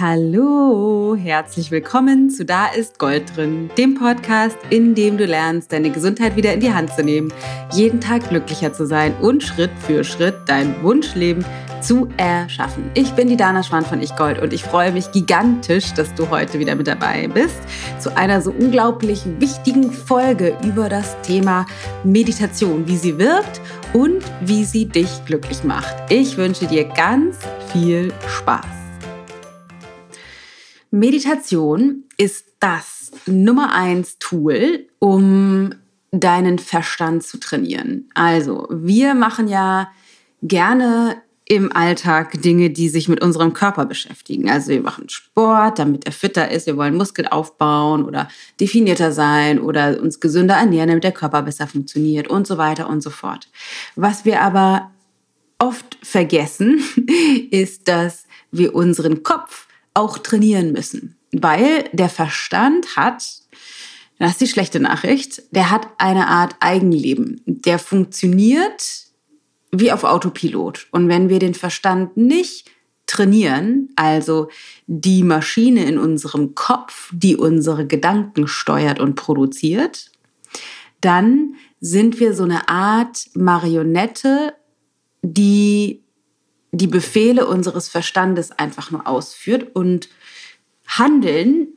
Hallo, herzlich willkommen zu Da ist Gold drin, dem Podcast, in dem du lernst, deine Gesundheit wieder in die Hand zu nehmen, jeden Tag glücklicher zu sein und Schritt für Schritt dein Wunschleben zu erschaffen. Ich bin die Dana Schwan von Ich Gold und ich freue mich gigantisch, dass du heute wieder mit dabei bist zu einer so unglaublich wichtigen Folge über das Thema Meditation, wie sie wirkt und wie sie dich glücklich macht. Ich wünsche dir ganz viel Spaß. Meditation ist das Nummer eins Tool, um deinen Verstand zu trainieren. Also, wir machen ja gerne im Alltag Dinge, die sich mit unserem Körper beschäftigen. Also wir machen Sport, damit er fitter ist, wir wollen Muskeln aufbauen oder definierter sein oder uns gesünder ernähren, damit der Körper besser funktioniert und so weiter und so fort. Was wir aber oft vergessen, ist, dass wir unseren Kopf auch trainieren müssen. Weil der Verstand hat, das ist die schlechte Nachricht, der hat eine Art Eigenleben. Der funktioniert wie auf Autopilot. Und wenn wir den Verstand nicht trainieren, also die Maschine in unserem Kopf, die unsere Gedanken steuert und produziert, dann sind wir so eine Art Marionette, die die Befehle unseres Verstandes einfach nur ausführt und handeln,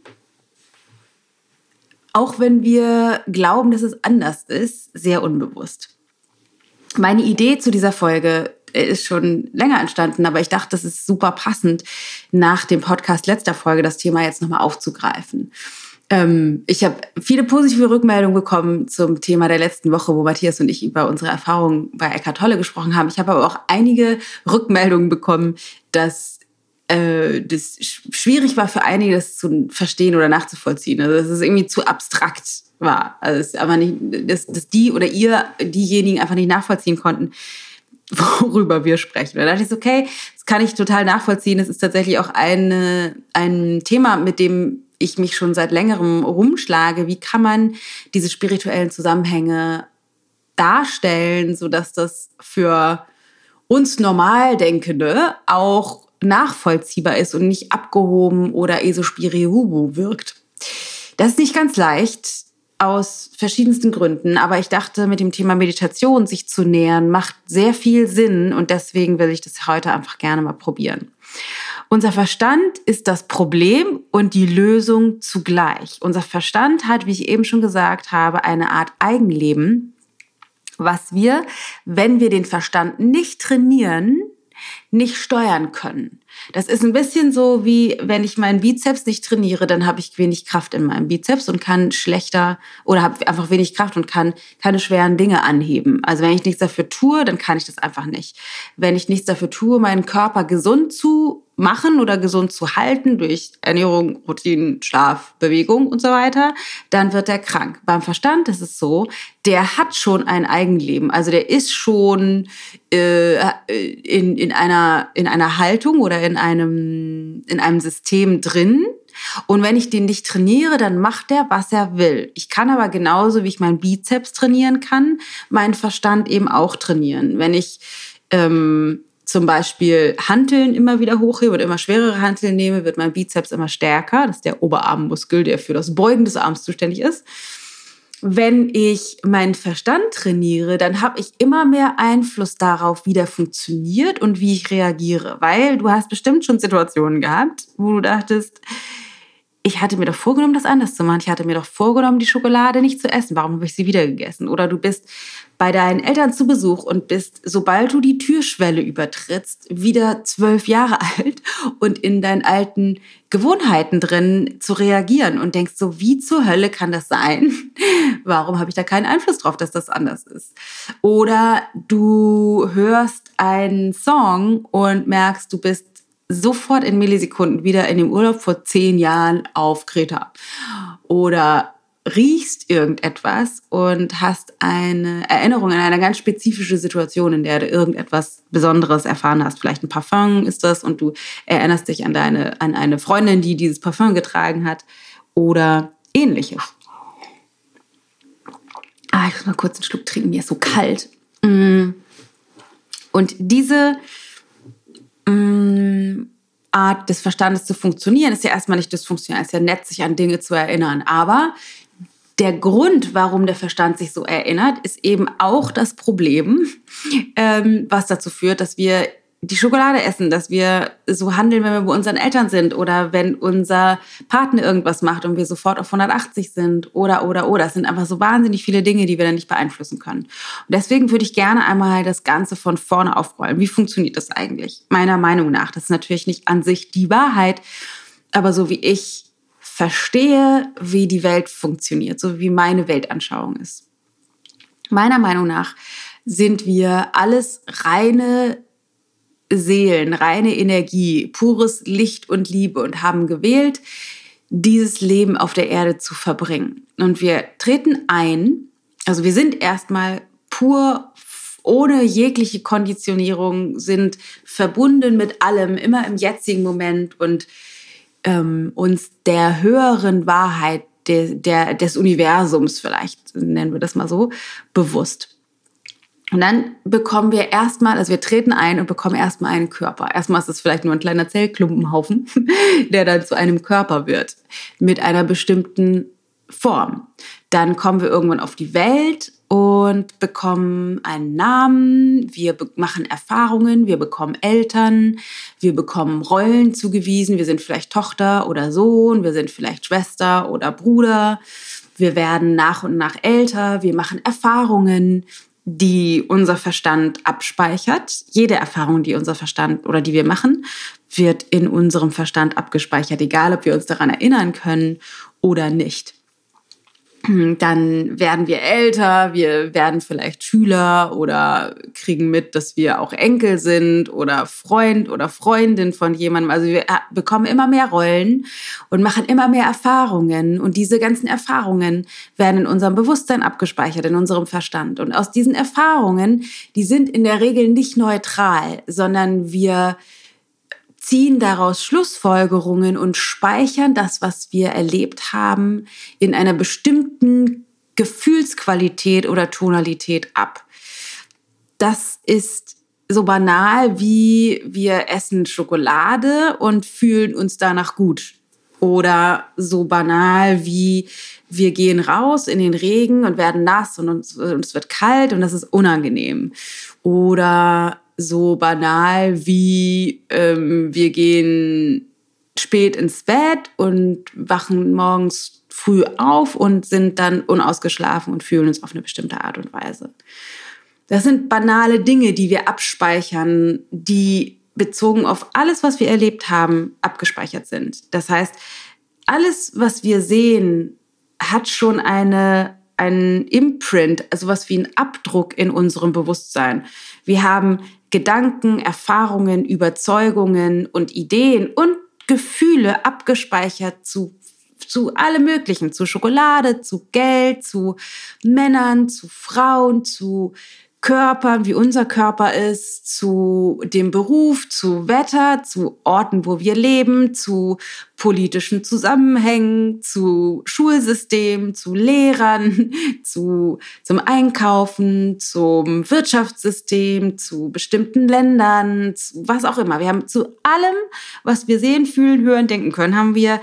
auch wenn wir glauben, dass es anders ist, sehr unbewusst. Meine Idee zu dieser Folge ist schon länger entstanden, aber ich dachte, das ist super passend, nach dem Podcast letzter Folge das Thema jetzt nochmal aufzugreifen. Ähm, ich habe viele positive Rückmeldungen bekommen zum Thema der letzten Woche, wo Matthias und ich über unsere Erfahrungen bei Eckart Tolle gesprochen haben. Ich habe aber auch einige Rückmeldungen bekommen, dass äh, das schwierig war für einige, das zu verstehen oder nachzuvollziehen. Also dass es irgendwie zu abstrakt war. Also es aber nicht, dass, dass die oder ihr diejenigen einfach nicht nachvollziehen konnten, worüber wir sprechen. Da dachte ich okay, das kann ich total nachvollziehen. Es ist tatsächlich auch eine, ein Thema, mit dem ich mich schon seit längerem rumschlage, wie kann man diese spirituellen Zusammenhänge darstellen, sodass das für uns Normaldenkende auch nachvollziehbar ist und nicht abgehoben oder esospirihubu wirkt. Das ist nicht ganz leicht aus verschiedensten Gründen, aber ich dachte, mit dem Thema Meditation sich zu nähern, macht sehr viel Sinn und deswegen will ich das heute einfach gerne mal probieren. Unser Verstand ist das Problem und die Lösung zugleich. Unser Verstand hat, wie ich eben schon gesagt habe, eine Art Eigenleben, was wir, wenn wir den Verstand nicht trainieren, nicht steuern können. Das ist ein bisschen so wie, wenn ich meinen Bizeps nicht trainiere, dann habe ich wenig Kraft in meinem Bizeps und kann schlechter oder habe einfach wenig Kraft und kann keine schweren Dinge anheben. Also wenn ich nichts dafür tue, dann kann ich das einfach nicht. Wenn ich nichts dafür tue, meinen Körper gesund zu machen oder gesund zu halten durch Ernährung, Routinen, Schlaf, Bewegung und so weiter, dann wird er krank. Beim Verstand ist es so, der hat schon ein Eigenleben. Also der ist schon äh, in, in, einer, in einer Haltung oder in einem, in einem System drin. Und wenn ich den nicht trainiere, dann macht er, was er will. Ich kann aber genauso, wie ich meinen Bizeps trainieren kann, meinen Verstand eben auch trainieren. Wenn ich ähm, zum Beispiel Hanteln immer wieder hochhebe und immer schwerere Hanteln nehme, wird mein Bizeps immer stärker. Das ist der Oberarmmuskel, der für das Beugen des Arms zuständig ist. Wenn ich meinen Verstand trainiere, dann habe ich immer mehr Einfluss darauf, wie der funktioniert und wie ich reagiere. Weil du hast bestimmt schon Situationen gehabt, wo du dachtest, ich hatte mir doch vorgenommen, das anders zu machen. Ich hatte mir doch vorgenommen, die Schokolade nicht zu essen. Warum habe ich sie wieder gegessen? Oder du bist bei deinen Eltern zu Besuch und bist, sobald du die Türschwelle übertrittst, wieder zwölf Jahre alt und in deinen alten Gewohnheiten drin zu reagieren und denkst so, wie zur Hölle kann das sein? Warum habe ich da keinen Einfluss drauf, dass das anders ist? Oder du hörst einen Song und merkst, du bist sofort in Millisekunden wieder in dem Urlaub vor zehn Jahren auf Kreta. Oder riechst irgendetwas und hast eine Erinnerung an eine ganz spezifische Situation, in der du irgendetwas Besonderes erfahren hast. Vielleicht ein Parfum ist das und du erinnerst dich an deine, an eine Freundin, die dieses Parfum getragen hat oder ähnliches. Ah, ich muss mal kurz einen Schluck trinken, mir ist so kalt. Mm. Und diese Mm, Art des Verstandes zu funktionieren, ist ja erstmal nicht dysfunktional, ist ja nett, sich an Dinge zu erinnern. Aber der Grund, warum der Verstand sich so erinnert, ist eben auch das Problem, ähm, was dazu führt, dass wir die Schokolade essen, dass wir so handeln, wenn wir bei unseren Eltern sind oder wenn unser Partner irgendwas macht und wir sofort auf 180 sind oder, oder, oder. Es sind einfach so wahnsinnig viele Dinge, die wir dann nicht beeinflussen können. Und deswegen würde ich gerne einmal das Ganze von vorne aufrollen. Wie funktioniert das eigentlich? Meiner Meinung nach. Das ist natürlich nicht an sich die Wahrheit, aber so wie ich verstehe, wie die Welt funktioniert, so wie meine Weltanschauung ist. Meiner Meinung nach sind wir alles reine Seelen, reine Energie, pures Licht und Liebe und haben gewählt, dieses Leben auf der Erde zu verbringen. Und wir treten ein, also wir sind erstmal pur ohne jegliche Konditionierung, sind verbunden mit allem, immer im jetzigen Moment und ähm, uns der höheren Wahrheit de, der, des Universums, vielleicht nennen wir das mal so, bewusst. Und dann bekommen wir erstmal, also wir treten ein und bekommen erstmal einen Körper. Erstmal ist es vielleicht nur ein kleiner Zellklumpenhaufen, der dann zu einem Körper wird, mit einer bestimmten Form. Dann kommen wir irgendwann auf die Welt und bekommen einen Namen, wir machen Erfahrungen, wir bekommen Eltern, wir bekommen Rollen zugewiesen, wir sind vielleicht Tochter oder Sohn, wir sind vielleicht Schwester oder Bruder, wir werden nach und nach älter, wir machen Erfahrungen, die unser Verstand abspeichert. Jede Erfahrung, die unser Verstand oder die wir machen, wird in unserem Verstand abgespeichert, egal ob wir uns daran erinnern können oder nicht. dann werden wir älter, wir werden vielleicht Schüler oder kriegen mit, dass wir auch Enkel sind oder Freund oder Freundin von jemandem. Also wir äh, bekommen immer mehr Rollen und machen immer mehr Erfahrungen. Und diese ganzen Erfahrungen werden in unserem Bewusstsein abgespeichert, in unserem Verstand. Und aus diesen Erfahrungen, die sind in der Regel nicht neutral, sondern wir ziehen daraus Schlussfolgerungen und speichern das, was wir erlebt haben, in einer bestimmten Gefühlsqualität oder Tonalität ab. Das ist so banal wie wir essen Schokolade und fühlen uns danach gut. Oder so banal wie wir gehen raus in den Regen und werden nass und uns, und es wird kalt und das ist unangenehm. Oder so banal wie ähm, wir gehen spät ins Bett und wachen morgens früh auf und sind dann unausgeschlafen und fühlen uns auf eine bestimmte Art und Weise. Das sind banale Dinge, die wir abspeichern, die bezogen auf alles, was wir erlebt haben, abgespeichert sind. Das heißt, alles, was wir sehen, hat schon eine, einen Imprint, also was wie ein Abdruck in unserem Bewusstsein. Wir haben Gedanken, Erfahrungen, Überzeugungen und Ideen und Gefühle abgespeichert zu, zu allem Möglichen, zu Schokolade, zu Geld, zu Männern, zu Frauen, zu Körpern, wie unser Körper ist, zu dem Beruf, zu Wetter, zu Orten, wo wir leben, zu politischen Zusammenhängen, zu Schulsystem, zu Lehrern, zu, zum Einkaufen, zum Wirtschaftssystem, zu bestimmten Ländern, zu was auch immer. Wir haben zu allem, was wir sehen, fühlen, hören, denken können, haben wir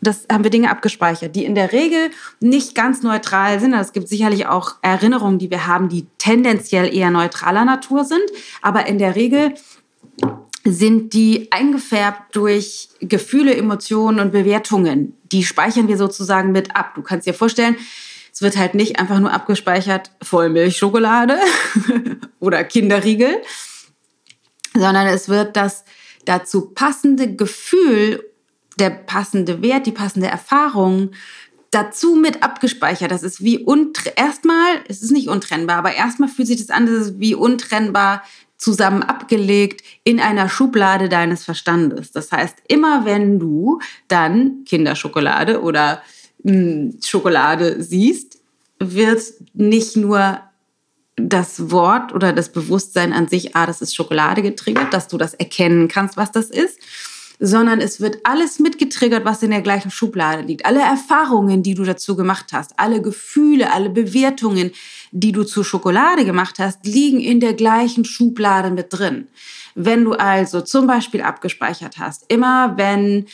das haben wir Dinge abgespeichert, die in der Regel nicht ganz neutral sind. Es gibt sicherlich auch Erinnerungen, die wir haben, die tendenziell eher neutraler Natur sind. Aber in der Regel sind die eingefärbt durch Gefühle, Emotionen und Bewertungen. Die speichern wir sozusagen mit ab. Du kannst dir vorstellen, es wird halt nicht einfach nur abgespeichert Vollmilchschokolade oder Kinderriegel, sondern es wird das dazu passende Gefühl der passende Wert, die passende Erfahrung dazu mit abgespeichert. Das ist wie erstmal, es ist nicht untrennbar, aber erstmal fühlt sich das an, das ist wie untrennbar zusammen abgelegt in einer Schublade deines Verstandes. Das heißt, immer wenn du dann Kinderschokolade oder mh, hm, Schokolade siehst, wird nicht nur das Wort oder das Bewusstsein an sich, ah, das ist Schokolade getriggert, dass du das erkennen kannst, was das ist, sondern es wird alles mitgetriggert, was in der gleichen Schublade liegt. Alle Erfahrungen, die du dazu gemacht hast, alle Gefühle, alle Bewertungen, die du zu Schokolade gemacht hast, liegen in der gleichen Schublade mit drin. Wenn du also zum Beispiel abgespeichert hast, immer wenn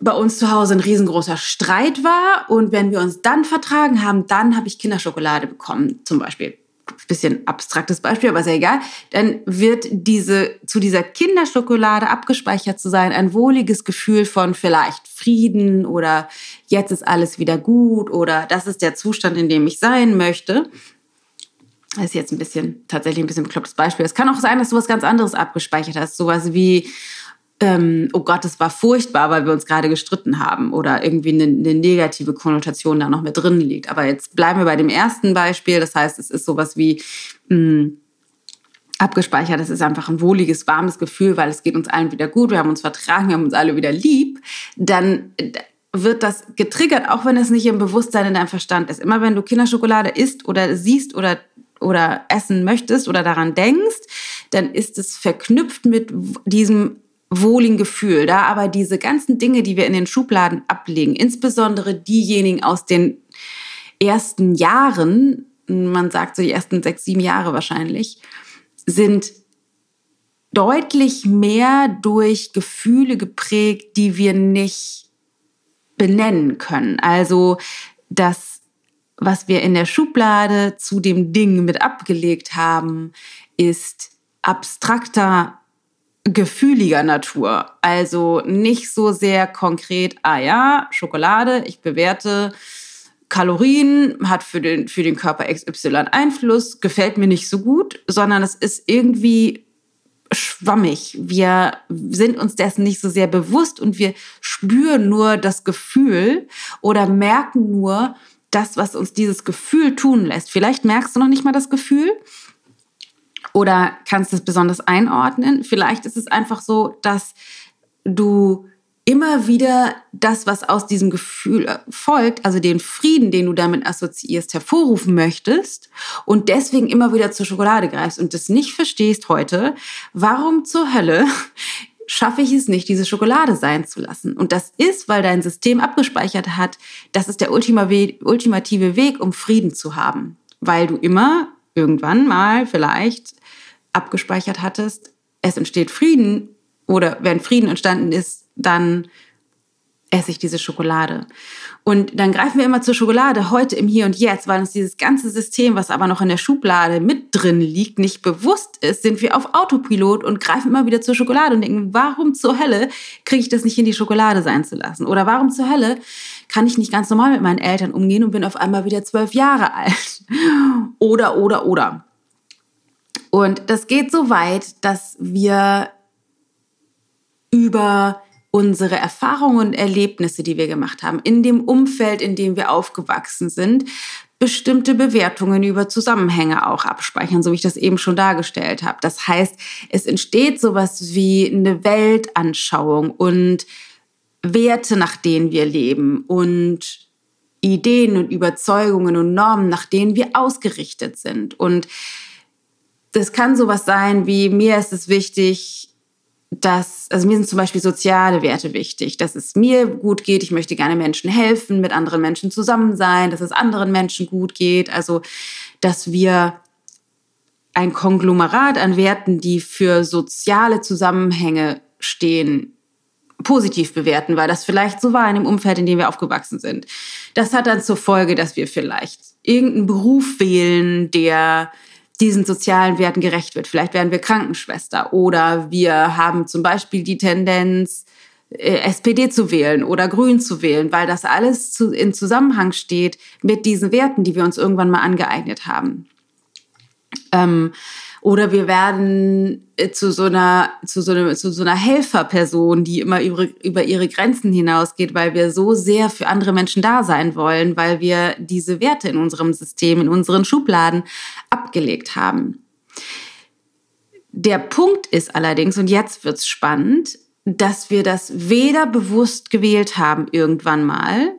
bei uns zu Hause ein riesengroßer Streit war und wenn wir uns dann vertragen haben, dann habe ich Kinderschokolade bekommen, zum Beispiel bisschen abstraktes Beispiel, aber sehr egal, dann wird diese, zu dieser Kinderschokolade abgespeichert zu sein, ein wohliges Gefühl von vielleicht Frieden oder jetzt ist alles wieder gut oder das ist der Zustand, in dem ich sein möchte. Das ist jetzt ein bisschen, tatsächlich ein bisschen beklopptes Beispiel. Es kann auch sein, dass du was ganz anderes abgespeichert hast. Sowas wie, ähm, oh Gott, es war furchtbar, weil wir uns gerade gestritten haben oder irgendwie eine, eine, negative Konnotation da noch mit drin liegt. Aber jetzt bleiben wir bei dem ersten Beispiel. Das heißt, es ist sowas wie mh, hm, abgespeichert. Es ist einfach ein wohliges, warmes Gefühl, weil es geht uns allen wieder gut. Wir haben uns vertragen, wir haben uns alle wieder lieb. Dann wird das getriggert, auch wenn es nicht im Bewusstsein in deinem Verstand ist. Immer wenn du Kinderschokolade isst oder siehst oder oder essen möchtest oder daran denkst, dann ist es verknüpft mit diesem wohligen Gefühl. Da aber diese ganzen Dinge, die wir in den Schubladen ablegen, insbesondere diejenigen aus den ersten Jahren, man sagt so die ersten sechs, sieben Jahre wahrscheinlich, sind deutlich mehr durch Gefühle geprägt, die wir nicht benennen können. Also das, was wir in der Schublade zu dem Ding mit abgelegt haben, ist abstrakter gefühliger Natur. Also nicht so sehr konkret, ah ja, Schokolade, ich bewerte Kalorien, hat für den, für den Körper XY Einfluss, gefällt mir nicht so gut, sondern es ist irgendwie schwammig. Wir sind uns dessen nicht so sehr bewusst und wir spüren nur das Gefühl oder merken nur das, was uns dieses Gefühl tun lässt. Vielleicht merkst du noch nicht mal das Gefühl, oder kannst es besonders einordnen. Vielleicht ist es einfach so, dass du immer wieder das, was aus diesem Gefühl äh, folgt, also den Frieden, den du damit assoziierst, hervorrufen möchtest und deswegen immer wieder zur Schokolade greifst und das nicht verstehst heute, warum zur Hölle schaffe ich es nicht, diese Schokolade sein zu lassen. Und das ist, weil dein System abgespeichert hat, das ist der ultimative Weg, um Frieden zu haben. Weil du immer irgendwann mal vielleicht abgespeichert hattest, es entsteht Frieden oder wenn Frieden entstanden ist, dann esse ich diese Schokolade. Und dann greifen wir immer zur Schokolade heute im Hier und Jetzt, weil uns dieses ganze System, was aber noch in der Schublade mit drin liegt, nicht bewusst ist, sind wir auf Autopilot und greifen immer wieder zur Schokolade und denken, warum zur Hölle kriege ich das nicht in die Schokolade sein zu lassen? Oder warum zur Hölle kann ich nicht ganz normal mit meinen Eltern umgehen und bin auf einmal wieder zwölf Jahre alt? Oder, oder, oder. Und das geht so weit, dass wir über unsere Erfahrungen und Erlebnisse, die wir gemacht haben, in dem Umfeld, in dem wir aufgewachsen sind, bestimmte Bewertungen über Zusammenhänge auch abspeichern, so wie ich das eben schon dargestellt habe. Das heißt, es entsteht sowas wie eine Weltanschauung und Werte, nach denen wir leben und Ideen und Überzeugungen und Normen, nach denen wir ausgerichtet sind. Und das kann sowas sein wie, mir ist es wichtig, dass, also mir sind zum Beispiel soziale Werte wichtig, dass es mir gut geht, ich möchte gerne Menschen helfen, mit anderen Menschen zusammen sein, dass es anderen Menschen gut geht, also dass wir ein Konglomerat an Werten, die für soziale Zusammenhänge stehen, positiv bewerten, weil das vielleicht so war in dem Umfeld, in dem wir aufgewachsen sind. Das hat dann zur Folge, dass wir vielleicht irgendeinen Beruf wählen, der diesen sozialen Werten gerecht wird. Vielleicht werden wir Krankenschwester oder wir haben zum Beispiel die Tendenz, äh, SPD zu wählen oder Grün zu wählen, weil das alles in Zusammenhang steht mit diesen Werten, die wir uns irgendwann mal angeeignet haben. Ähm, oder wir werden äh, zu so einer, zu so einer, zu so einer Helferperson, die immer über, über ihre Grenzen hinausgeht, weil wir so sehr für andere Menschen da sein wollen, weil wir diese Werte in unserem System, in unseren Schubladen abgelegt haben. Der Punkt ist allerdings, und jetzt wird's spannend, dass wir das weder bewusst gewählt haben irgendwann mal,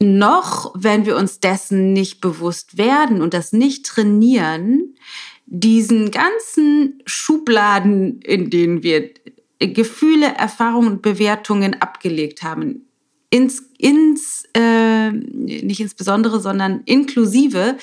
noch, wenn wir uns dessen nicht bewusst werden und das nicht trainieren, diesen ganzen Schubladen, in denen wir Gefühle, Erfahrungen und Bewertungen abgelegt haben, ins, ins äh, nicht insbesondere, sondern inklusive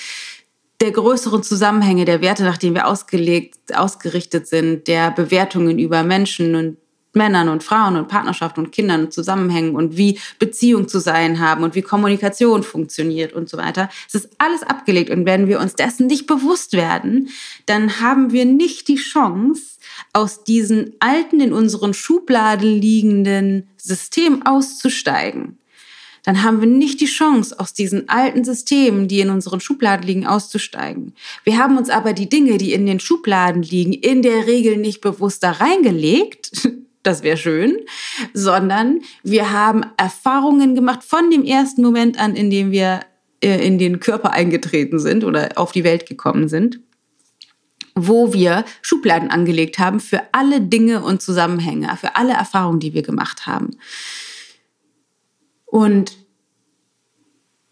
der größeren Zusammenhänge, der Werte, nach denen wir ausgelegt, ausgerichtet sind, der Bewertungen über Menschen und Männern und Frauen und Partnerschaft und Kindern und Zusammenhängen und wie Beziehung zu sein haben und wie Kommunikation funktioniert und so weiter. Es ist alles abgelegt und wenn wir uns dessen nicht bewusst werden, dann haben wir nicht die Chance, aus diesen alten, in unseren Schubladen liegenden System auszusteigen dann haben wir nicht die Chance, aus diesen alten Systemen, die in unseren Schubladen liegen, auszusteigen. Wir haben uns aber die Dinge, die in den Schubladen liegen, in der Regel nicht bewusst da reingelegt. Das wäre schön, sondern wir haben Erfahrungen gemacht von dem ersten Moment an, in dem wir äh, in den Körper eingetreten sind oder auf die Welt gekommen sind wo wir Schubladen angelegt haben für alle Dinge und Zusammenhänge, für alle Erfahrungen, die wir gemacht haben. Und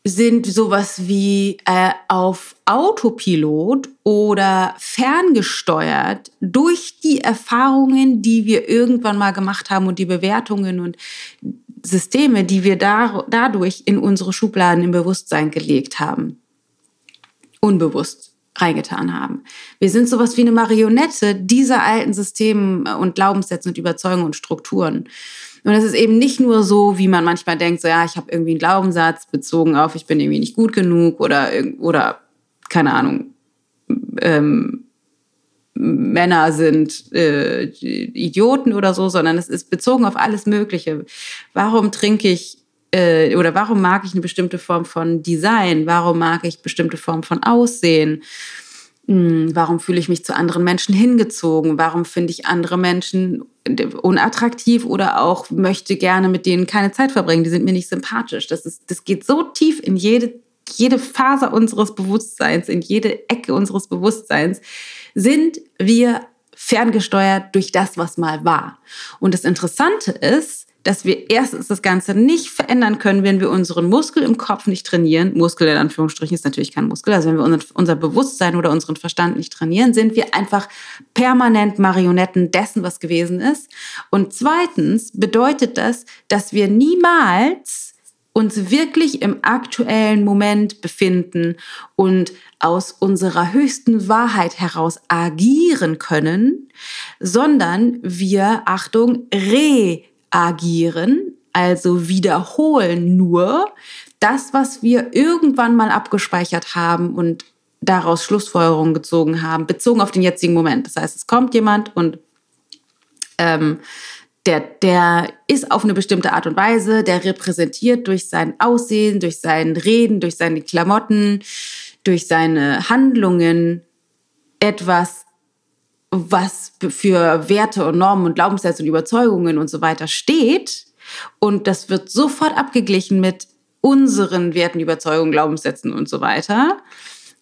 sind sowas wie äh, auf Autopilot oder ferngesteuert durch die Erfahrungen, die wir irgendwann mal gemacht haben und die Bewertungen und Systeme, die wir da, dadurch in unsere Schubladen im Bewusstsein gelegt haben. Unbewusst reingetan haben. Wir sind sowas wie eine Marionette dieser alten Systeme und Glaubenssätze und Überzeugungen und Strukturen. Und es ist eben nicht nur so, wie man manchmal denkt, so ja, ich habe irgendwie einen Glaubenssatz bezogen auf, ich bin irgendwie nicht gut genug oder, oder keine Ahnung, ähm, Männer sind äh, Idioten oder so, sondern es ist bezogen auf alles Mögliche. Warum trinke ich äh, oder warum mag ich eine bestimmte Form von Design? Warum mag ich bestimmte Form von Aussehen? Hm, warum fühle ich mich zu anderen Menschen hingezogen? Warum finde ich andere Menschen unattraktiv oder auch möchte gerne mit denen keine Zeit verbringen? Die sind mir nicht sympathisch. Das, ist, das geht so tief in jede, jede Phase unseres Bewusstseins, in jede Ecke unseres Bewusstseins. Sind wir ferngesteuert durch das, was mal war? Und das Interessante ist, dass wir erstens das Ganze nicht verändern können, wenn wir unseren Muskel im Kopf nicht trainieren. Muskel in Anführungsstrichen ist natürlich kein Muskel. Also wenn wir unser Bewusstsein oder unseren Verstand nicht trainieren, sind wir einfach permanent Marionetten dessen, was gewesen ist. Und zweitens bedeutet das, dass wir niemals uns wirklich im aktuellen Moment befinden und aus unserer höchsten Wahrheit heraus agieren können, sondern wir, Achtung, re agieren, also wiederholen nur das, was wir irgendwann mal abgespeichert haben und daraus Schlussfolgerungen gezogen haben, bezogen auf den jetzigen Moment. Das heißt, es kommt jemand und ähm, der, der ist auf eine bestimmte Art und Weise, der repräsentiert durch sein Aussehen, durch sein Reden, durch seine Klamotten, durch seine Handlungen etwas, was für Werte und Normen und Glaubenssätze und Überzeugungen und so weiter steht. Und das wird sofort abgeglichen mit unseren Werten, Überzeugungen, Glaubenssätzen und so weiter.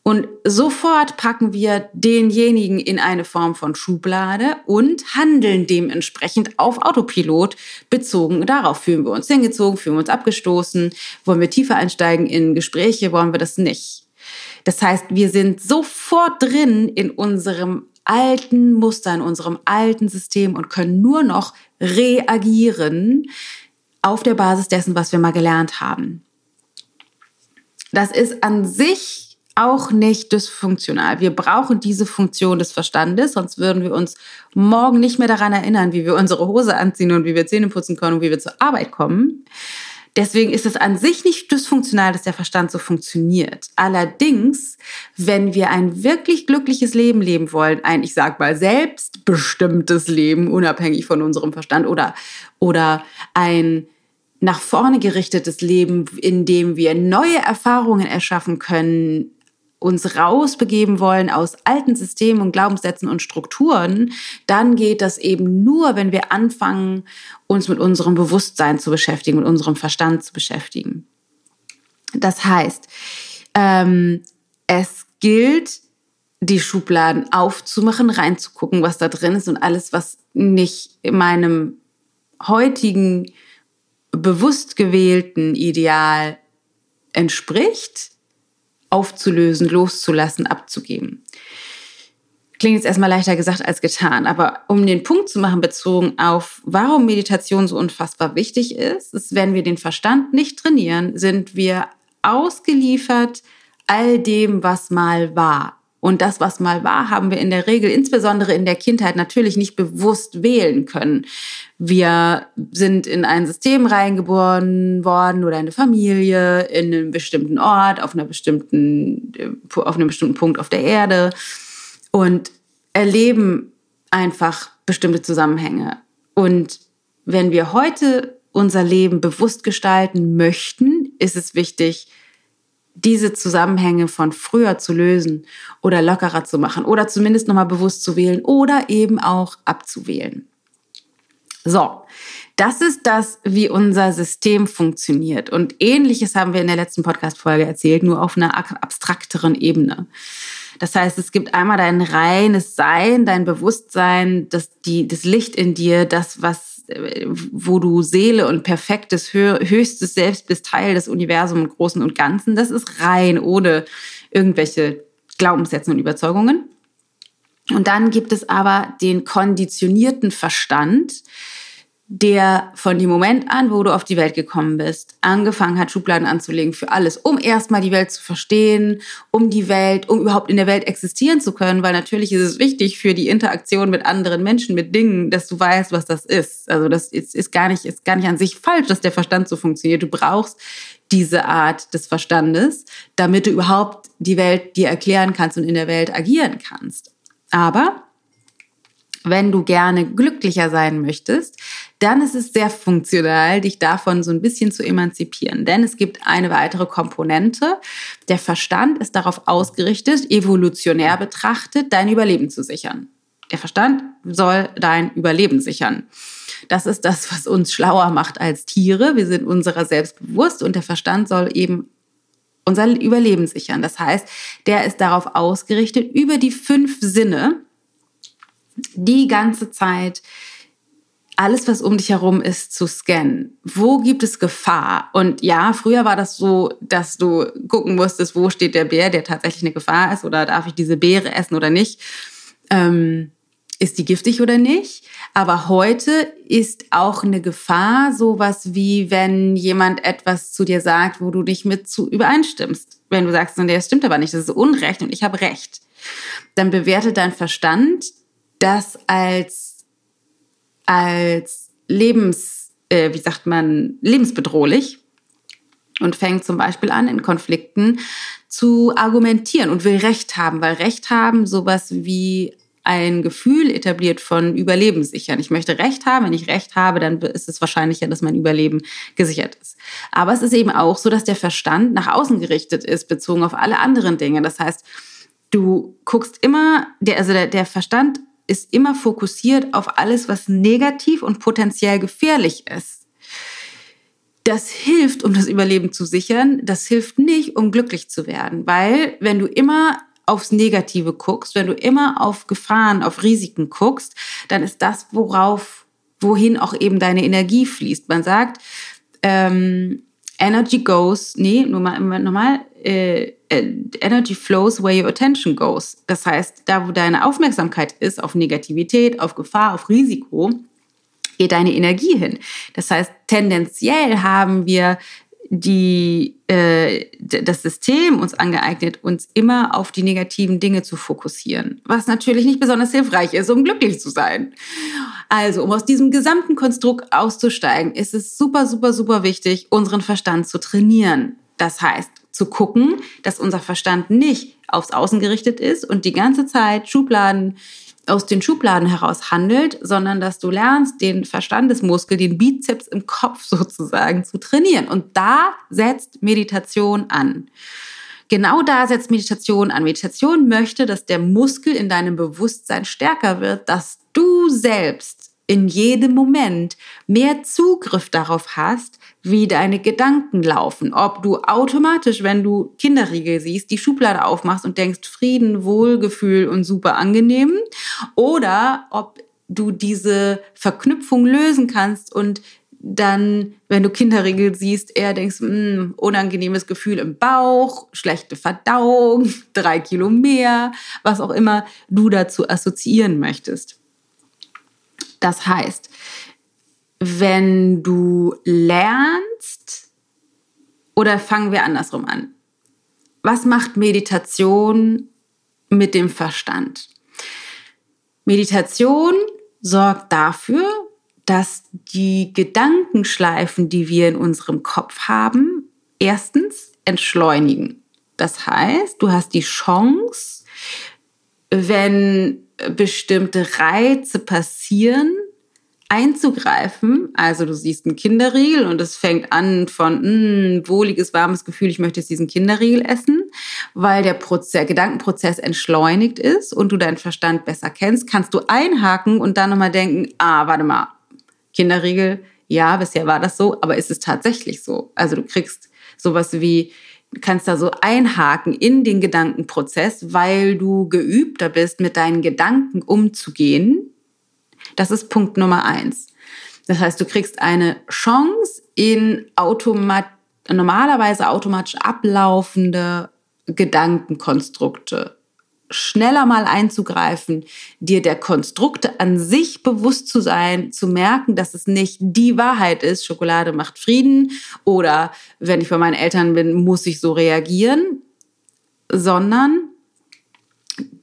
Und sofort packen wir denjenigen in eine Form von Schublade und handeln dementsprechend auf Autopilot bezogen darauf. Fühlen wir uns hingezogen, fühlen wir uns abgestoßen, wollen wir tiefer einsteigen in Gespräche, wollen wir das nicht. Das heißt, wir sind sofort drin in unserem alten Muster, in unserem alten System und können nur noch reagieren auf der Basis dessen, was wir mal gelernt haben. Das ist an sich auch nicht dysfunktional. Wir brauchen diese Funktion des Verstandes, sonst würden wir uns morgen nicht mehr daran erinnern, wie wir unsere Hose anziehen und wie wir Zähne putzen können und wie wir zur Arbeit kommen. Deswegen ist es an sich nicht dysfunktional, dass der Verstand so funktioniert. Allerdings, wenn wir ein wirklich glückliches Leben leben wollen, ein, ich sag mal, selbstbestimmtes Leben, unabhängig von unserem Verstand oder, oder ein nach vorne gerichtetes Leben, in dem wir neue Erfahrungen erschaffen können, uns rausbegeben wollen aus alten Systemen und Glaubenssätzen und Strukturen, dann geht das eben nur, wenn wir anfangen, uns mit unserem Bewusstsein zu beschäftigen, mit unserem Verstand zu beschäftigen. Das heißt, ähm, es gilt, die Schubladen aufzumachen, reinzugucken, was da drin ist und alles, was nicht in meinem heutigen bewusst gewählten Ideal entspricht, aufzulösen, loszulassen, abzugeben. Klingt jetzt erstmal leichter gesagt als getan, aber um den Punkt zu machen, bezogen auf, warum Meditation so unfassbar wichtig ist, ist, wenn wir den Verstand nicht trainieren, sind wir ausgeliefert all dem, was mal war. Und das, was mal war, haben wir in der Regel, insbesondere in der Kindheit, natürlich nicht bewusst wählen können. Wir sind in ein System reingeboren worden oder eine Familie in einem bestimmten Ort, auf einer bestimmten, auf einem bestimmten Punkt auf der Erde und erleben einfach bestimmte Zusammenhänge. Und wenn wir heute unser Leben bewusst gestalten möchten, ist es wichtig, diese Zusammenhänge von früher zu lösen oder lockerer zu machen oder zumindest nochmal bewusst zu wählen oder eben auch abzuwählen. So, das ist das, wie unser System funktioniert. Und ähnliches haben wir in der letzten Podcast-Folge erzählt, nur auf einer abstrakteren Ebene. Das heißt, es gibt einmal dein reines Sein, dein Bewusstsein, das, die, das Licht in dir, das, was wo du Seele und perfektes, höchstes Selbst bist, Teil des Universums und Großen und Ganzen. Das ist rein, ohne irgendwelche Glaubenssätze und Überzeugungen. Und dann gibt es aber den konditionierten Verstand, der von dem Moment an, wo du auf die Welt gekommen bist, angefangen hat, Schubladen anzulegen für alles, um erstmal die Welt zu verstehen, um die Welt, um überhaupt in der Welt existieren zu können, weil natürlich ist es wichtig für die Interaktion mit anderen Menschen, mit Dingen, dass du weißt, was das ist. Also das ist, ist gar nicht, ist gar nicht an sich falsch, dass der Verstand so funktioniert. Du brauchst diese Art des Verstandes, damit du überhaupt die Welt dir erklären kannst und in der Welt agieren kannst. Aber wenn du gerne glücklicher sein möchtest, dann ist es sehr funktional, dich davon so ein bisschen zu emanzipieren. Denn es gibt eine weitere Komponente. Der Verstand ist darauf ausgerichtet, evolutionär betrachtet, dein Überleben zu sichern. Der Verstand soll dein Überleben sichern. Das ist das, was uns schlauer macht als Tiere. Wir sind unserer selbst bewusst und der Verstand soll eben unser Überleben sichern. Das heißt, der ist darauf ausgerichtet, über die fünf Sinne die ganze Zeit alles, was um dich herum ist, zu scannen. Wo gibt es Gefahr? Und ja, früher war das so, dass du gucken musstest, wo steht der Bär, der tatsächlich eine Gefahr ist, oder darf ich diese Beere essen oder nicht? Ähm, ist die giftig oder nicht? Aber heute ist auch eine Gefahr sowas wie, wenn jemand etwas zu dir sagt, wo du nicht mit zu übereinstimmst. Wenn du sagst, das stimmt aber nicht, das ist Unrecht und ich habe Recht. Dann bewertet dein Verstand das als, als Lebens, äh, wie sagt man, lebensbedrohlich und fängt zum Beispiel an, in Konflikten zu argumentieren und will Recht haben, weil Recht haben sowas wie ein Gefühl etabliert von Überleben sichern. Ich möchte Recht haben. Wenn ich Recht habe, dann ist es wahrscheinlicher, dass mein Überleben gesichert ist. Aber es ist eben auch so, dass der Verstand nach außen gerichtet ist, bezogen auf alle anderen Dinge. Das heißt, du guckst immer, der, also der, der Verstand ist immer fokussiert auf alles, was negativ und potenziell gefährlich ist. Das hilft, um das Überleben zu sichern. Das hilft nicht, um glücklich zu werden, weil wenn du immer aufs Negative guckst, wenn du immer auf Gefahren, auf Risiken guckst, dann ist das, worauf, wohin auch eben deine Energie fließt. Man sagt, ähm, Energy goes, nee, nur mal, nochmal, äh, Energy flows where your attention goes. Das heißt, da wo deine Aufmerksamkeit ist, auf Negativität, auf Gefahr, auf Risiko, geht deine Energie hin. Das heißt, tendenziell haben wir die, äh, das System uns angeeignet, uns immer auf die negativen Dinge zu fokussieren, was natürlich nicht besonders hilfreich ist, um glücklich zu sein. Also, um aus diesem gesamten Konstrukt auszusteigen, ist es super, super, super wichtig, unseren Verstand zu trainieren. Das heißt, zu gucken, dass unser Verstand nicht aufs Außen gerichtet ist und die ganze Zeit Schubladen aus den Schubladen heraus handelt, sondern dass du lernst, den Verstandesmuskel, den Bizeps im Kopf sozusagen zu trainieren. Und da setzt Meditation an. Genau da setzt Meditation an. Meditation möchte, dass der Muskel in deinem Bewusstsein stärker wird, dass du selbst in jedem Moment mehr Zugriff darauf hast, wie deine Gedanken laufen. Ob du automatisch, wenn du Kinderriegel siehst, die Schublade aufmachst und denkst Frieden, Wohlgefühl und super angenehm. Oder ob du diese Verknüpfung lösen kannst und dann, wenn du Kinderriegel siehst, eher denkst, mh, hm, unangenehmes Gefühl im Bauch, schlechte Verdauung, drei Kilo mehr, was auch immer du dazu assoziieren möchtest. Das heißt, wenn du lernst, oder fangen wir andersrum an. was macht Meditation mit dem Verstand? Meditation sorgt dafür, dass die Gedankenschleifen, die wir in unserem Kopf haben, erstens entschleunigen. Das heißt, du hast die Chance, wenn bestimmte Reize passieren, einzugreifen. Also du siehst einen Kinderriegel und es fängt an von mh, wohliges, warmes Gefühl, ich möchte jetzt diesen Kinderriegel essen, weil der, Prozess, der Gedankenprozess entschleunigt ist und du deinen Verstand besser kennst, kannst du einhaken und dann nochmal denken, ah, warte mal, Kinderriegel, ja, bisher war das so, aber ist es tatsächlich so? Also du kriegst sowas wie, kannst da so einhaken in den Gedankenprozess, weil du geübter bist, mit deinen Gedanken umzugehen das ist Punkt Nummer eins. Das heißt, du kriegst eine Chance in automat normalerweise automatisch ablaufende Gedankenkonstrukte schneller mal einzugreifen, dir der Konstrukte an sich bewusst zu sein, zu merken, dass es nicht die Wahrheit ist, Schokolade macht Frieden oder wenn ich bei meinen Eltern bin, muss ich so reagieren, sondern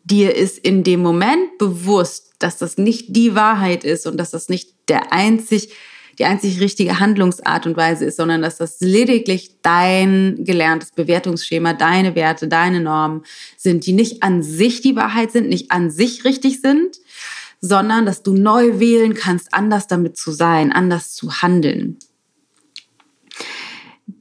dir ist in dem Moment bewusst, dass das nicht die Wahrheit ist und dass das nicht der einzig, die einzig richtige Handlungsart und Weise ist, sondern dass das lediglich dein gelerntes Bewertungsschema, deine Werte, deine Normen sind, die nicht an sich die Wahrheit sind, nicht an sich richtig sind, sondern dass du neu wählen kannst, anders damit zu sein, anders zu handeln.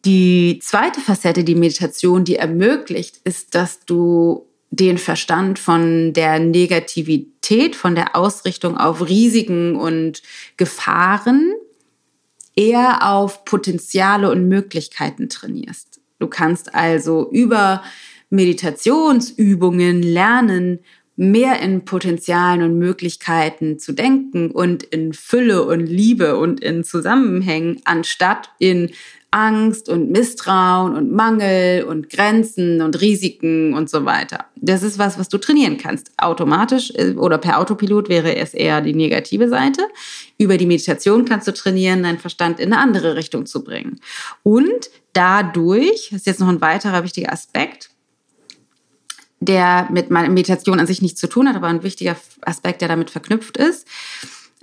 Die zweite Facette, die Meditation, die ermöglicht, ist, dass du den Verstand von der Negativität, von der Ausrichtung auf Risiken und Gefahren eher auf Potenziale und Möglichkeiten trainierst. Du kannst also über Meditationsübungen lernen, mehr in Potenzialen und Möglichkeiten zu denken und in Fülle und Liebe und in Zusammenhängen, anstatt in Angst und Misstrauen und Mangel und Grenzen und Risiken und so weiter. Das ist was, was du trainieren kannst. Automatisch äh, oder per Autopilot wäre es eher die negative Seite. Über die Meditation kannst du trainieren, deinen Verstand in eine andere Richtung zu bringen. Und dadurch, das ist jetzt noch ein weiterer wichtiger Aspekt, der mit meiner Meditation an sich nichts zu tun hat, aber ein wichtiger Aspekt, der damit verknüpft ist.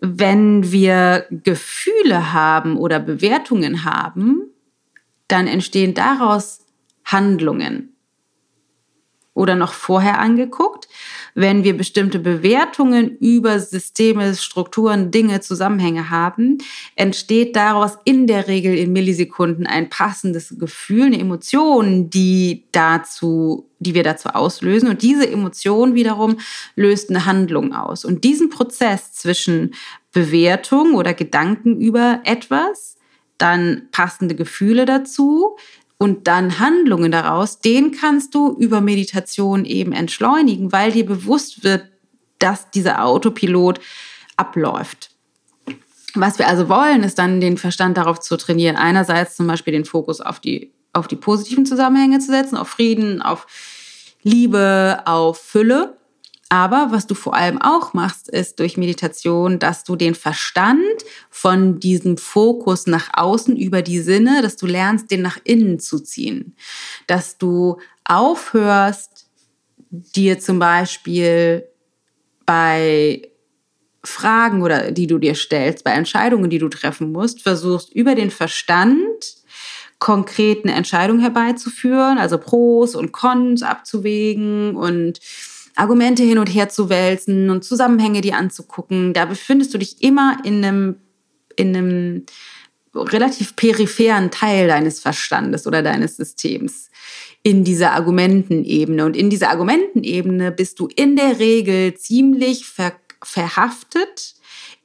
Wenn wir Gefühle haben oder Bewertungen haben, dann entstehen daraus Handlungen. Oder noch vorher angeguckt, wenn wir bestimmte Bewertungen über Systeme, Strukturen, Dinge, Zusammenhänge haben, entsteht daraus in der Regel in Millisekunden ein passendes Gefühl, eine Emotion, die dazu, die wir dazu auslösen. Und diese Emotion wiederum löst eine Handlung aus. Und diesen Prozess zwischen Bewertung oder Gedanken über etwas dann passende Gefühle dazu und dann Handlungen daraus, den kannst du über Meditation eben entschleunigen, weil dir bewusst wird, dass dieser Autopilot abläuft. Was wir also wollen, ist dann den Verstand darauf zu trainieren, einerseits zum Beispiel den Fokus auf die, auf die positiven Zusammenhänge zu setzen, auf Frieden, auf Liebe, auf Fülle aber was du vor allem auch machst, ist durch Meditation, dass du den Verstand von diesem Fokus nach außen über die Sinne, dass du lernst, den nach innen zu ziehen. Dass du aufhörst, dir zum Beispiel bei Fragen oder die du dir stellst, bei Entscheidungen, die du treffen musst, versuchst über den Verstand konkreten Entscheidungen herbeizuführen, also Pros und Cons abzuwägen und Argumente hin und her zu wälzen und Zusammenhänge dir anzugucken. Da befindest du dich immer in einem, in einem relativ peripheren Teil deines Verstandes oder deines Systems in dieser Argumentenebene. Und in dieser Argumentenebene bist du in der Regel ziemlich ver verhaftet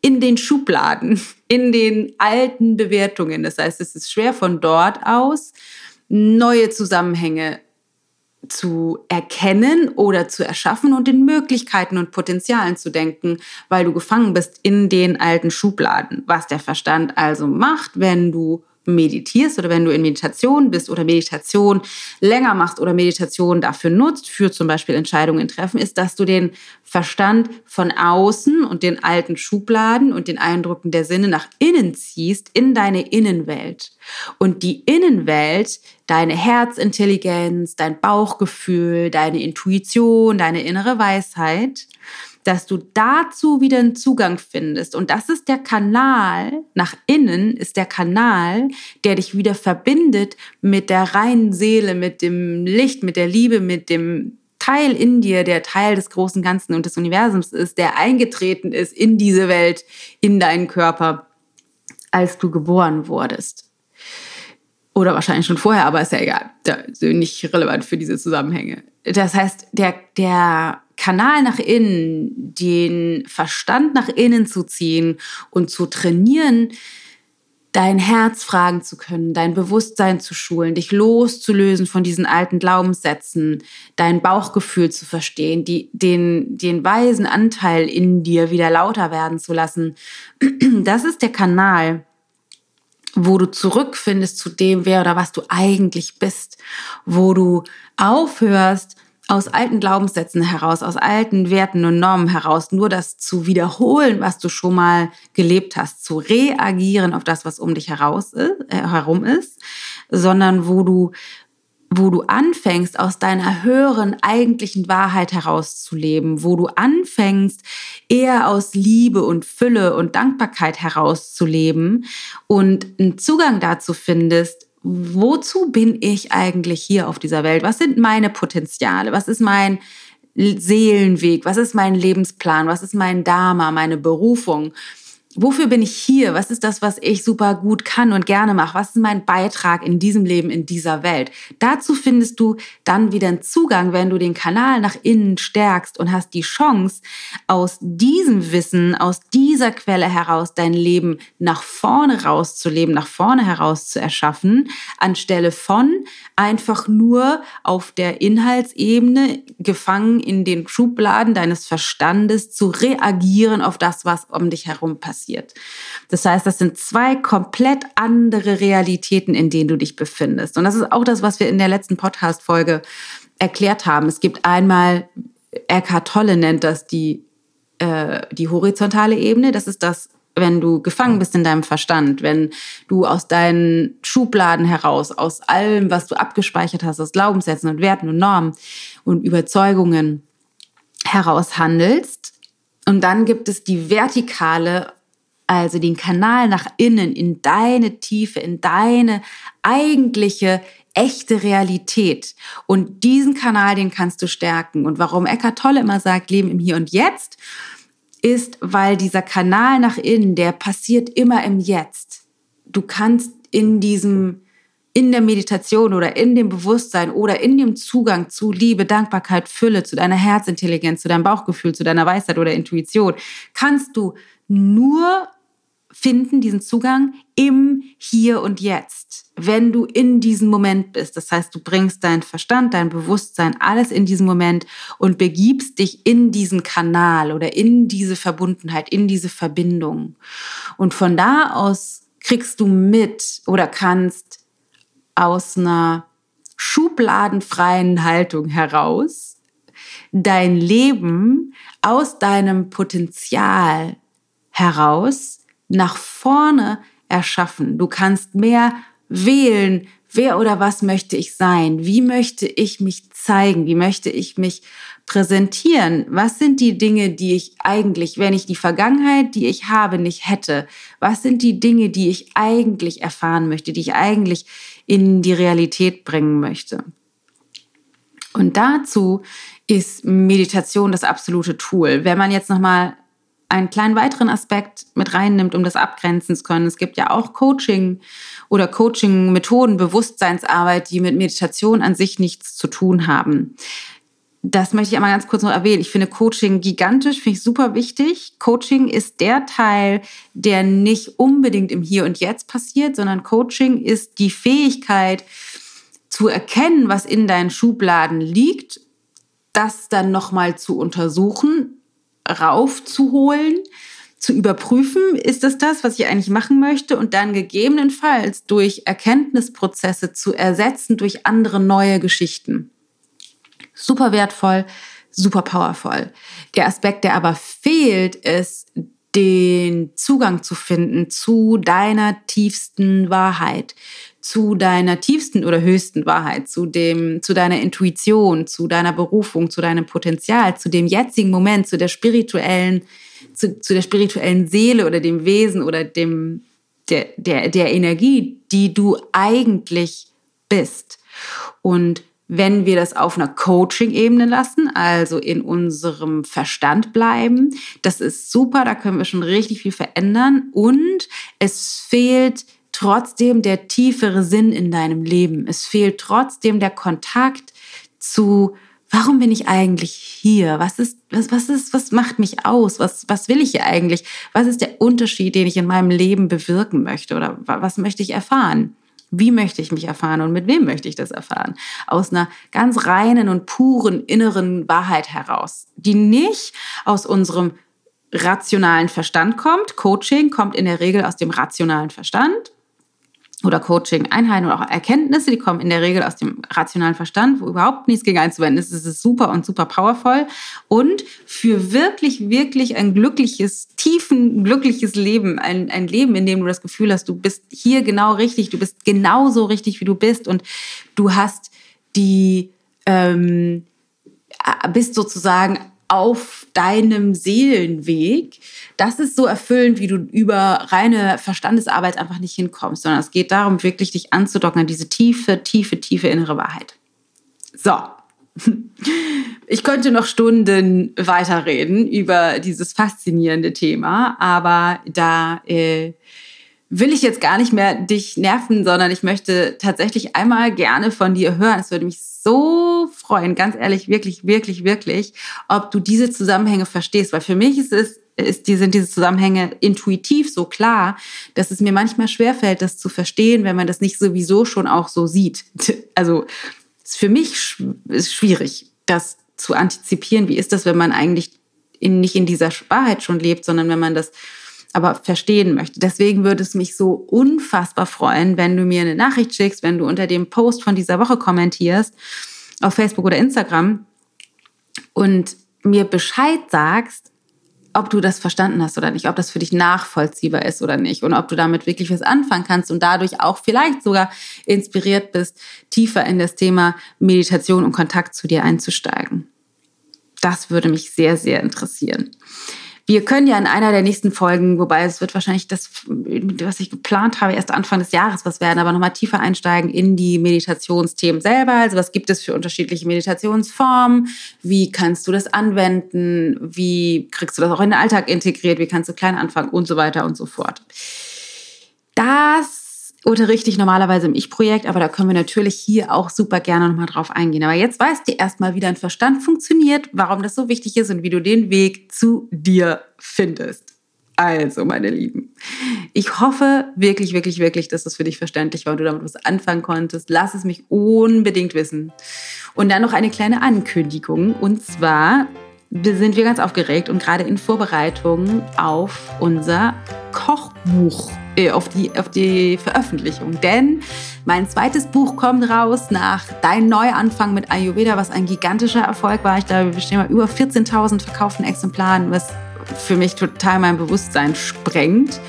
in den Schubladen, in den alten Bewertungen. Das heißt, es ist schwer von dort aus neue Zusammenhänge zu erkennen oder zu erschaffen und in Möglichkeiten und Potenzialen zu denken, weil du gefangen bist in den alten Schubladen. Was der Verstand also macht, wenn du meditierst oder wenn du in Meditation bist oder Meditation länger machst oder Meditation dafür nutzt, für zum Beispiel Entscheidungen treffen, ist, dass du den Verstand von außen und den alten Schubladen und den Eindrücken der Sinne nach innen ziehst in deine Innenwelt. Und die Innenwelt, deine Herzintelligenz, dein Bauchgefühl, deine Intuition, deine innere Weisheit, dass du dazu wieder einen Zugang findest. Und das ist der Kanal, nach innen ist der Kanal, der dich wieder verbindet mit der reinen Seele, mit dem Licht, mit der Liebe, mit dem Teil in dir, der Teil des großen Ganzen und des Universums ist, der eingetreten ist in diese Welt, in deinen Körper, als du geboren wurdest. Oder wahrscheinlich schon vorher, aber ist ja egal. Das ist nicht relevant für diese Zusammenhänge. Das heißt, der, der Kanal nach innen, den Verstand nach innen zu ziehen und zu trainieren, dein Herz fragen zu können, dein Bewusstsein zu schulen, dich loszulösen von diesen alten Glaubenssätzen, dein Bauchgefühl zu verstehen, die, den, den weisen Anteil in dir wieder lauter werden zu lassen. Das ist der Kanal, wo du zurückfindest zu dem, wer oder was du eigentlich bist, wo du aufhörst, aus alten Glaubenssätzen heraus, aus alten Werten und Normen heraus, nur das zu wiederholen, was du schon mal gelebt hast, zu reagieren auf das, was um dich heraus ist, äh, herum ist, sondern wo du wo du anfängst, aus deiner höheren eigentlichen Wahrheit herauszuleben, wo du anfängst, eher aus Liebe und Fülle und Dankbarkeit herauszuleben und einen Zugang dazu findest, wozu bin ich eigentlich hier auf dieser Welt? Was sind meine Potenziale? Was ist mein Seelenweg? Was ist mein Lebensplan? Was ist mein Dharma, meine Berufung? Wofür bin ich hier? Was ist das, was ich super gut kann und gerne mache? Was ist mein Beitrag in diesem Leben, in dieser Welt? Dazu findest du dann wieder einen Zugang, wenn du den Kanal nach innen stärkst und hast die Chance, aus diesem Wissen, aus dieser Quelle heraus dein Leben nach vorne rauszuleben, nach vorne heraus zu erschaffen, anstelle von einfach nur auf der Inhaltsebene gefangen in den Schubladen deines Verstandes zu reagieren auf das, was um dich herum passiert passiert. Das heißt, das sind zwei komplett andere Realitäten, in denen du dich befindest. Und das ist auch das, was wir in der letzten Podcast-Folge erklärt haben. Es gibt einmal, Eckhart Tolle nennt das die, äh, die horizontale Ebene. Das ist das, wenn du gefangen bist in deinem Verstand, wenn du aus deinen Schubladen heraus, aus allem, was du abgespeichert hast, aus Glaubenssätzen und Werten und Normen und Überzeugungen heraus handelst. Und dann gibt es die vertikale also den Kanal nach innen, in deine Tiefe, in deine eigentliche echte Realität. Und diesen Kanal, den kannst du stärken. Und warum Eckart Tolle immer sagt, Leben im Hier und Jetzt, ist, weil dieser Kanal nach innen, der passiert immer im Jetzt. Du kannst in diesem, in der Meditation oder in dem Bewusstsein oder in dem Zugang zu Liebe, Dankbarkeit, Fülle, zu deiner Herzintelligenz, zu deinem Bauchgefühl, zu deiner Weisheit oder Intuition, kannst du nur finden, diesen Zugang im Hier und Jetzt, wenn du in diesem Moment bist. Das heißt, du bringst deinen Verstand, dein Bewusstsein, alles in diesen Moment und begibst dich in diesen Kanal oder in diese Verbundenheit, in diese Verbindung. Und von da aus kriegst du mit oder kannst aus einer schubladenfreien Haltung heraus dein Leben aus deinem Potenzial heraus nach vorne erschaffen. Du kannst mehr wählen, wer oder was möchte ich sein? Wie möchte ich mich zeigen? Wie möchte ich mich präsentieren? Was sind die Dinge, die ich eigentlich, wenn ich die Vergangenheit, die ich habe, nicht hätte? Was sind die Dinge, die ich eigentlich erfahren möchte, die ich eigentlich in die Realität bringen möchte? Und dazu ist Meditation das absolute Tool. Wenn man jetzt noch mal einen kleinen weiteren Aspekt mit reinnimmt, um das abgrenzen zu können. Es gibt ja auch Coaching oder Coaching-Methoden, Bewusstseinsarbeit, die mit Meditation an sich nichts zu tun haben. Das möchte ich einmal ganz kurz noch erwähnen. Ich finde Coaching gigantisch, finde ich super wichtig. Coaching ist der Teil, der nicht unbedingt im Hier und Jetzt passiert, sondern Coaching ist die Fähigkeit zu erkennen, was in deinen Schubladen liegt, das dann nochmal zu untersuchen, raufzuholen, zu überprüfen, ist das das, was ich eigentlich machen möchte und dann gegebenenfalls durch Erkenntnisprozesse zu ersetzen durch andere neue Geschichten. Super wertvoll, super powerful. Der Aspekt, der aber fehlt, ist den Zugang zu finden zu deiner tiefsten Wahrheit, zu deiner tiefsten oder höchsten Wahrheit, zu dem, zu deiner Intuition, zu deiner Berufung, zu deinem Potenzial, zu dem jetzigen Moment, zu der spirituellen, zu, zu der spirituellen Seele oder dem Wesen oder dem, der, der, der Energie, die du eigentlich bist. Und wenn wir das auf einer Coaching-Ebene lassen, also in unserem Verstand bleiben, das ist super, da können wir schon richtig viel verändern und es fehlt trotzdem der tiefere Sinn in deinem Leben. Es fehlt trotzdem der Kontakt zu, warum bin ich eigentlich hier? Was ist, was, was ist, was macht mich aus? Was, was will ich hier eigentlich? Was ist der Unterschied, den ich in meinem Leben bewirken möchte oder was möchte ich erfahren? Wie möchte ich mich erfahren und mit wem möchte ich das erfahren? Aus einer ganz reinen und puren inneren Wahrheit heraus, die nicht aus unserem rationalen Verstand kommt. Coaching kommt in der Regel aus dem rationalen Verstand oder Coaching-Einheiten oder auch Erkenntnisse, die kommen in der Regel aus dem rationalen Verstand, wo überhaupt nichts gegen einzuwenden ist. Es ist super und super powerful. Und für wirklich, wirklich ein glückliches, tiefen, glückliches Leben, ein, ein Leben, in dem du das Gefühl hast, du bist hier genau richtig, du bist genauso richtig, wie du bist und du hast die, ähm, bist sozusagen auf deinem Seelenweg, das ist so erfüllend, wie du über reine Verstandesarbeit einfach nicht hinkommst, sondern es geht darum, wirklich dich anzudocken an diese tiefe, tiefe, tiefe innere Wahrheit. So. Ich könnte noch Stunden weiterreden über dieses faszinierende Thema, aber da äh, will ich jetzt gar nicht mehr dich nerven, sondern ich möchte tatsächlich einmal gerne von dir hören. Es würde mich so freuen, ganz ehrlich, wirklich, wirklich, wirklich, ob du diese Zusammenhänge verstehst. Weil für mich ist es, ist, die, sind diese Zusammenhänge intuitiv so klar, dass es mir manchmal schwerfällt, das zu verstehen, wenn man das nicht sowieso schon auch so sieht. Also ist für mich ist schwierig, das zu antizipieren. Wie ist das, wenn man eigentlich in, nicht in dieser Wahrheit schon lebt, sondern wenn man das aber verstehen möchte. Deswegen würde es mich so unfassbar freuen, wenn du mir eine Nachricht schickst, wenn du unter dem Post von dieser Woche kommentierst auf Facebook oder Instagram und mir Bescheid sagst, ob du das verstanden hast oder nicht, ob das für dich nachvollziehbar ist oder nicht und ob du damit wirklich was anfangen kannst und dadurch auch vielleicht sogar inspiriert bist, tiefer in das Thema Meditation und Kontakt zu dir einzusteigen. Das würde mich sehr, sehr interessieren. Wir können ja in einer der nächsten Folgen, wobei es wird wahrscheinlich das, was ich geplant habe, erst Anfang des Jahres was werden, aber nochmal tiefer einsteigen in die Meditationsthemen selber. Also was gibt es für unterschiedliche Meditationsformen? Wie kannst du das anwenden? Wie kriegst du das auch in den Alltag integriert? Wie kannst du klein anfangen? Und so weiter und so fort. Das unterrichte ich normalerweise im Ich-Projekt, aber da können wir natürlich hier auch super gerne nochmal drauf eingehen. Aber jetzt weißt du erstmal, wie dein Verstand funktioniert, warum das so wichtig ist und wie du den Weg zu dir findest. Also, meine Lieben, ich hoffe wirklich, wirklich, wirklich, dass das für dich verständlich war und du damit was anfangen konntest. Lass es mich unbedingt wissen. Und dann noch eine kleine Ankündigung. Und zwar sind wir ganz aufgeregt und gerade in Vorbereitung auf unser Kochbuch, äh, auf, die, auf die Veröffentlichung. Denn mein zweites Buch kommt raus nach Dein Neuanfang mit Ayurveda, was ein gigantischer Erfolg war. Ich glaube, wir stehen mal über 14.000 verkauften Exemplaren, was für mich total mein Bewusstsein sprengt.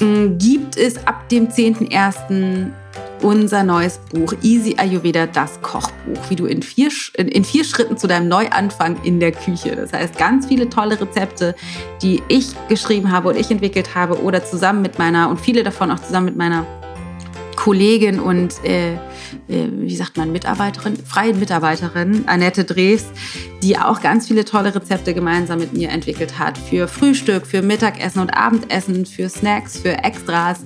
Mm, gibt es ab dem 10.01 unser neues Buch Easy Ayurveda, das Kochbuch, wie du in vier, in vier Schritten zu deinem Neuanfang in der Küche. Das heißt, ganz viele tolle Rezepte, die ich geschrieben habe und ich entwickelt habe oder zusammen mit meiner und viele davon auch zusammen mit meiner Kollegin und äh, äh, wie sagt man, Mitarbeiterin, freien Mitarbeiterin, Annette Drews, die auch ganz viele tolle Rezepte gemeinsam mit mir entwickelt hat. Für Frühstück, für Mittagessen und Abendessen, für Snacks, für Extras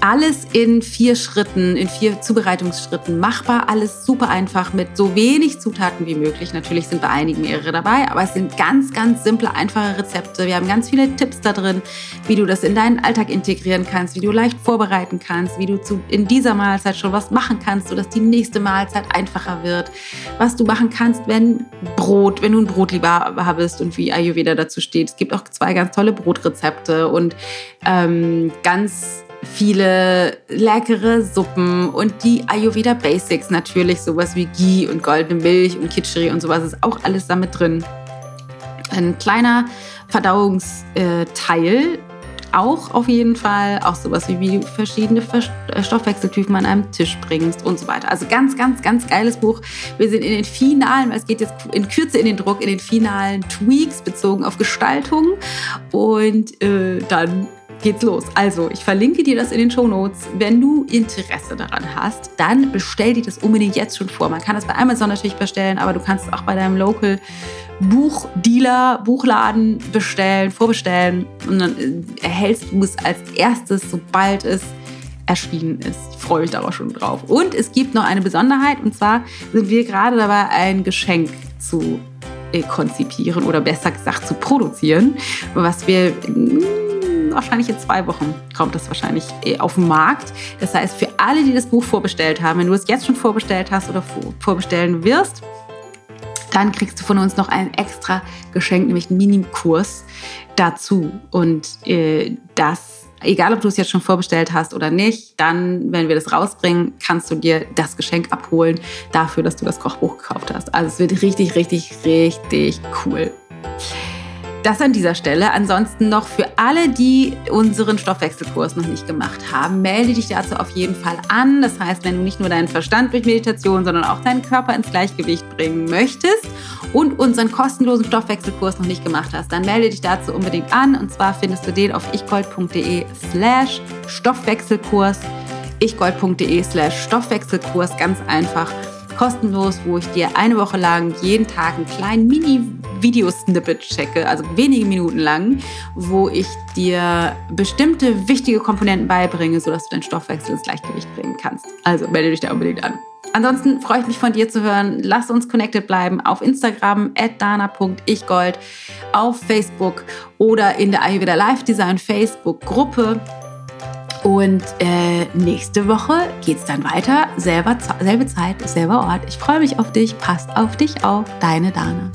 alles in vier Schritten, in vier Zubereitungsschritten machbar. Alles super einfach mit so wenig Zutaten wie möglich. Natürlich sind bei einigen mehrere dabei, aber es sind ganz, ganz simple, einfache Rezepte. Wir haben ganz viele Tipps da drin, wie du das in deinen Alltag integrieren kannst, wie du leicht vorbereiten kannst, wie du zu, in dieser Mahlzeit schon was machen kannst, sodass die nächste Mahlzeit einfacher wird. Was du machen kannst, wenn Brot, wenn du ein Brotliebhaber bist und wie Ayurveda dazu steht. Es gibt auch zwei ganz tolle Brotrezepte und ähm, ganz viele leckere Suppen und die Ayurveda Basics natürlich, sowas wie Ghee und goldene Milch und Kitscheri und sowas ist auch alles damit drin. Ein kleiner Verdauungsteil auch auf jeden Fall, auch sowas wie, wie verschiedene äh, Stoffwechseltypen an einem Tisch bringst und so weiter. Also ganz, ganz, ganz geiles Buch. Wir sind in den finalen, es geht jetzt in Kürze in den Druck, in den finalen Tweaks bezogen auf Gestaltung und äh, dann geht's los. Also, ich verlinke dir das in den Show Notes. Wenn du Interesse daran hast, dann bestell dir das unbedingt jetzt schon vor. Man kann das bei Amazon natürlich bestellen, aber du kannst es auch bei deinem Local Buchdealer, Buchladen bestellen, vorbestellen und dann äh, erhältst du es als erstes, sobald es erschienen ist. Ich freue mich darauf schon drauf. Und es gibt noch eine Besonderheit und zwar sind wir gerade dabei, ein Geschenk zu äh, konzipieren oder besser gesagt zu produzieren, was wir wahrscheinlich in zwei Wochen kommt das wahrscheinlich äh, auf den Markt. Das heißt, für alle, die das Buch vorbestellt haben, wenn du es jetzt schon vorbestellt hast oder vorbestellen wirst, dann kriegst du von uns noch ein extra Geschenk, nämlich einen Minikurs dazu. Und äh, das egal ob du es jetzt schon vorbestellt hast oder nicht, dann, wenn wir das rausbringen, kannst du dir das Geschenk abholen dafür, dass du das Kochbuch gekauft hast. Also es wird richtig, richtig, richtig cool. Das an dieser Stelle. Ansonsten noch für alle, die unseren Stoffwechselkurs noch nicht gemacht haben, melde dich dazu auf jeden Fall an. Das heißt, wenn du nicht nur deinen Verstand durch Meditation, sondern auch deinen Körper ins Gleichgewicht bringen möchtest und unseren kostenlosen Stoffwechselkurs noch nicht gemacht hast, dann melde dich dazu unbedingt an. Und zwar findest du den auf ichgold.de slash Stoffwechselkurs ichgold.de slash Stoffwechselkurs, ganz einfach kostenlos, wo ich dir eine Woche lang jeden Tag einen kleinen Mini-Video-Snippet checke, also wenige Minuten lang, wo ich dir bestimmte wichtige Komponenten beibringe, sodass du deinen Stoffwechsel ins Gleichgewicht bringen kannst. Also melde dich da unbedingt an. Ansonsten freue ich mich von dir zu hören. Lass uns connected bleiben auf Instagram dana.ichgold, auf Facebook oder in der Ayurveda Live Design Facebook Gruppe. Und äh, nächste Woche geht es dann weiter. Selber, selbe Zeit, selber Ort. Ich freue mich auf dich. Passt auf dich auf. Deine Dana.